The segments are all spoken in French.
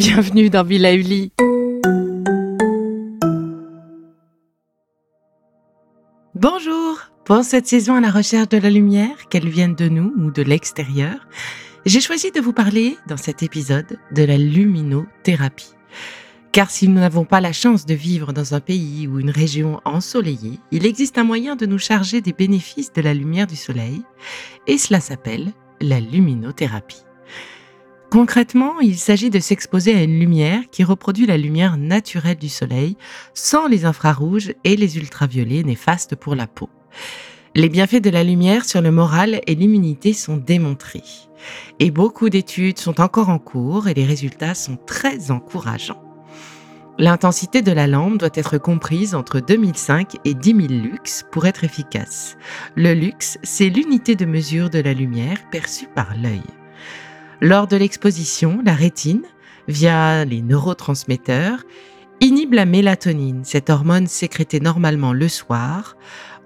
Bienvenue dans Villa Uli. Bonjour pour cette saison à la recherche de la lumière, qu'elle vienne de nous ou de l'extérieur, j'ai choisi de vous parler dans cet épisode de la luminothérapie. Car si nous n'avons pas la chance de vivre dans un pays ou une région ensoleillée, il existe un moyen de nous charger des bénéfices de la lumière du soleil, et cela s'appelle la luminothérapie. Concrètement, il s'agit de s'exposer à une lumière qui reproduit la lumière naturelle du soleil sans les infrarouges et les ultraviolets néfastes pour la peau. Les bienfaits de la lumière sur le moral et l'immunité sont démontrés. Et beaucoup d'études sont encore en cours et les résultats sont très encourageants. L'intensité de la lampe doit être comprise entre 2005 et 10 000 lux pour être efficace. Le lux, c'est l'unité de mesure de la lumière perçue par l'œil. Lors de l'exposition, la rétine, via les neurotransmetteurs, inhibe la mélatonine, cette hormone sécrétée normalement le soir,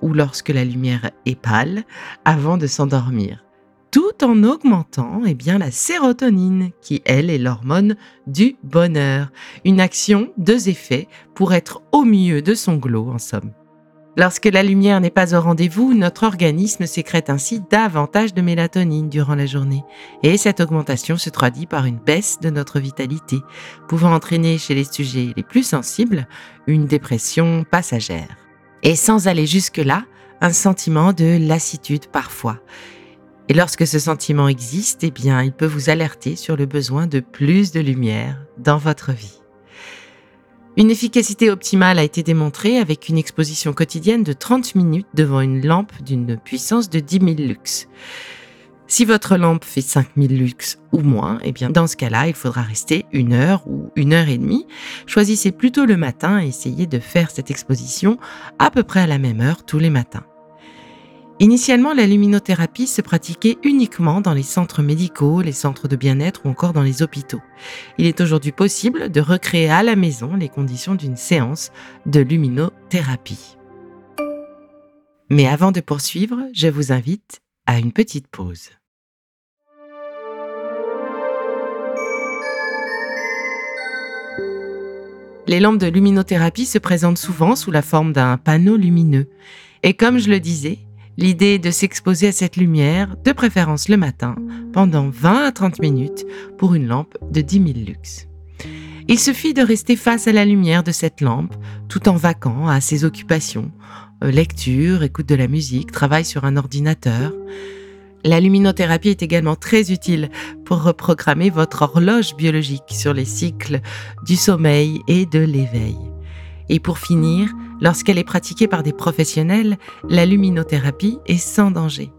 ou lorsque la lumière est pâle avant de s'endormir, tout en augmentant eh bien, la sérotonine, qui elle est l'hormone du bonheur. Une action, deux effets, pour être au mieux de son glow en somme. Lorsque la lumière n'est pas au rendez-vous, notre organisme sécrète ainsi davantage de mélatonine durant la journée. Et cette augmentation se traduit par une baisse de notre vitalité, pouvant entraîner chez les sujets les plus sensibles une dépression passagère. Et sans aller jusque-là, un sentiment de lassitude parfois. Et lorsque ce sentiment existe, eh bien, il peut vous alerter sur le besoin de plus de lumière dans votre vie. Une efficacité optimale a été démontrée avec une exposition quotidienne de 30 minutes devant une lampe d'une puissance de 10 000 lux. Si votre lampe fait 5000 lux ou moins, eh bien dans ce cas-là, il faudra rester une heure ou une heure et demie. Choisissez plutôt le matin et essayez de faire cette exposition à peu près à la même heure tous les matins. Initialement, la luminothérapie se pratiquait uniquement dans les centres médicaux, les centres de bien-être ou encore dans les hôpitaux. Il est aujourd'hui possible de recréer à la maison les conditions d'une séance de luminothérapie. Mais avant de poursuivre, je vous invite à une petite pause. Les lampes de luminothérapie se présentent souvent sous la forme d'un panneau lumineux. Et comme je le disais, l'idée est de s'exposer à cette lumière, de préférence le matin, pendant 20 à 30 minutes pour une lampe de 10 000 lux. Il suffit de rester face à la lumière de cette lampe tout en vaquant à ses occupations, euh, lecture, écoute de la musique, travail sur un ordinateur. La luminothérapie est également très utile pour reprogrammer votre horloge biologique sur les cycles du sommeil et de l'éveil. Et pour finir, lorsqu'elle est pratiquée par des professionnels, la luminothérapie est sans danger.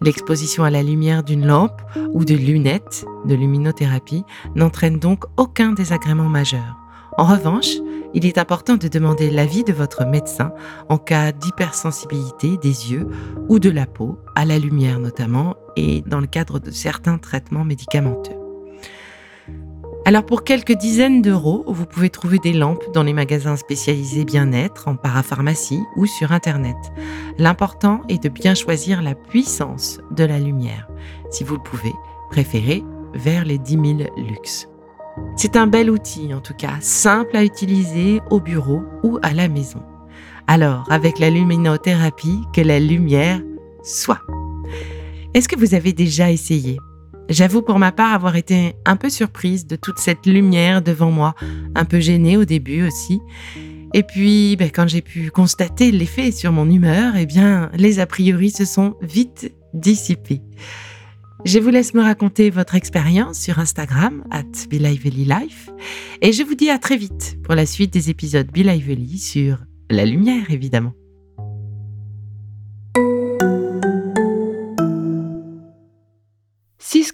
L'exposition à la lumière d'une lampe ou de lunettes de luminothérapie n'entraîne donc aucun désagrément majeur. En revanche, il est important de demander l'avis de votre médecin en cas d'hypersensibilité des yeux ou de la peau, à la lumière notamment, et dans le cadre de certains traitements médicamenteux. Alors pour quelques dizaines d'euros, vous pouvez trouver des lampes dans les magasins spécialisés bien-être, en parapharmacie ou sur Internet. L'important est de bien choisir la puissance de la lumière. Si vous le pouvez, préférez vers les 10 000 lux. C'est un bel outil en tout cas, simple à utiliser au bureau ou à la maison. Alors, avec la luminothérapie, que la lumière soit. Est-ce que vous avez déjà essayé? J'avoue pour ma part avoir été un peu surprise de toute cette lumière devant moi, un peu gênée au début aussi. Et puis, ben, quand j'ai pu constater l'effet sur mon humeur, eh bien, les a priori se sont vite dissipés. Je vous laisse me raconter votre expérience sur Instagram, at Life, et je vous dis à très vite pour la suite des épisodes Be Lively sur la lumière, évidemment.